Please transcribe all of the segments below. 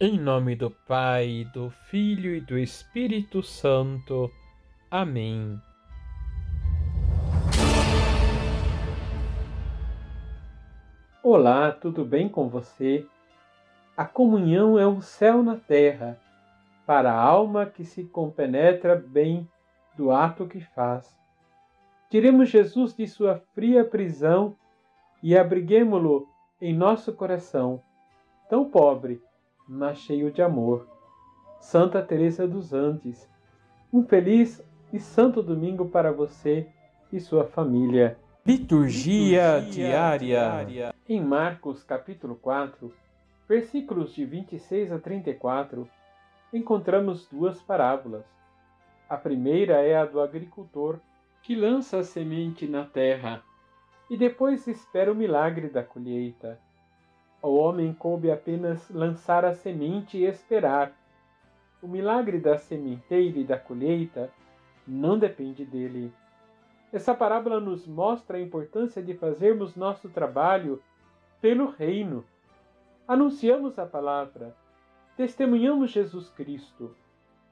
Em nome do Pai, do Filho e do Espírito Santo. Amém. Olá, tudo bem com você? A comunhão é um céu na terra para a alma que se compenetra bem do ato que faz. Tiremos Jesus de sua fria prisão e abriguemo-lo em nosso coração, tão pobre, mas cheio de amor. Santa Teresa dos Andes. Um feliz e santo domingo para você e sua família. Liturgia, Liturgia diária. diária. Em Marcos capítulo 4, versículos de 26 a 34, encontramos duas parábolas. A primeira é a do agricultor que lança a semente na terra e depois espera o milagre da colheita. Ao homem coube apenas lançar a semente e esperar. O milagre da sementeira e da colheita não depende dele. Essa parábola nos mostra a importância de fazermos nosso trabalho pelo reino. Anunciamos a palavra, testemunhamos Jesus Cristo,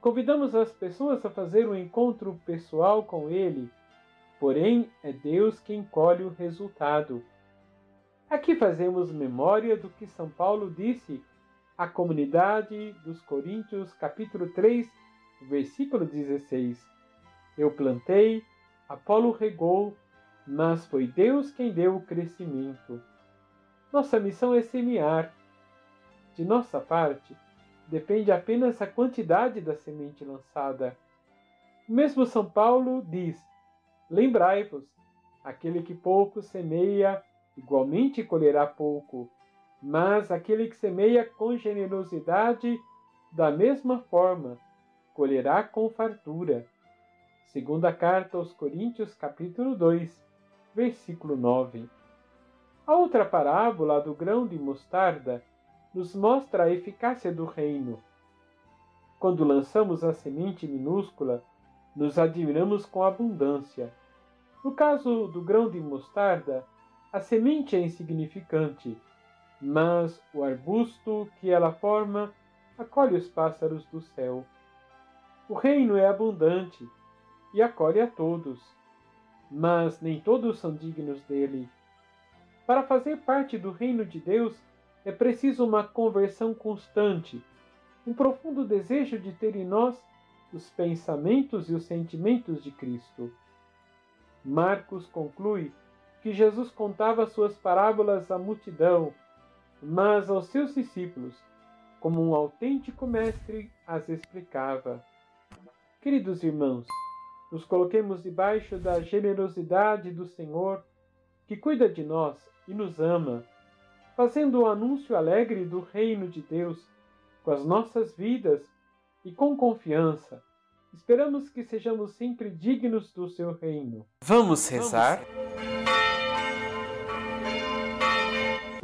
convidamos as pessoas a fazer um encontro pessoal com Ele porém é Deus quem colhe o resultado. Aqui fazemos memória do que São Paulo disse à comunidade dos Coríntios, capítulo 3, versículo 16. Eu plantei, Apolo regou, mas foi Deus quem deu o crescimento. Nossa missão é semear. De nossa parte, depende apenas a quantidade da semente lançada. Mesmo São Paulo diz: Lembrai-vos: aquele que pouco semeia, igualmente colherá pouco, mas aquele que semeia com generosidade, da mesma forma, colherá com fartura. Segunda carta aos Coríntios, capítulo 2, versículo 9. A outra parábola do grão de mostarda nos mostra a eficácia do reino. Quando lançamos a semente minúscula, nos admiramos com abundância. No caso do grão de mostarda, a semente é insignificante, mas o arbusto que ela forma acolhe os pássaros do céu. O reino é abundante e acolhe a todos, mas nem todos são dignos dele. Para fazer parte do reino de Deus é preciso uma conversão constante, um profundo desejo de ter em nós os pensamentos e os sentimentos de Cristo. Marcos conclui que Jesus contava suas parábolas à multidão, mas aos seus discípulos, como um autêntico mestre, as explicava. Queridos irmãos, nos coloquemos debaixo da generosidade do Senhor, que cuida de nós e nos ama, fazendo o anúncio alegre do reino de Deus com as nossas vidas e com confiança. Esperamos que sejamos sempre dignos do seu reino. Vamos rezar?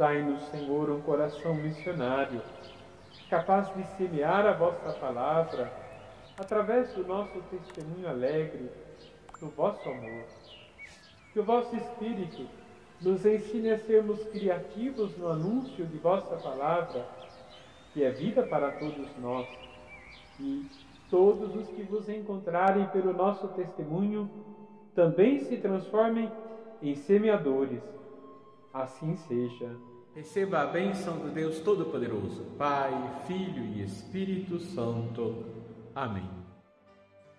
Dai-nos, Senhor, um coração missionário, capaz de semear a vossa palavra através do nosso testemunho alegre do vosso amor. Que o vosso Espírito nos ensine a sermos criativos no anúncio de vossa palavra, que é vida para todos nós e todos os que vos encontrarem pelo nosso testemunho também se transformem em semeadores. Assim seja. Receba a bênção do Deus Todo-Poderoso, Pai, Filho e Espírito Santo. Amém.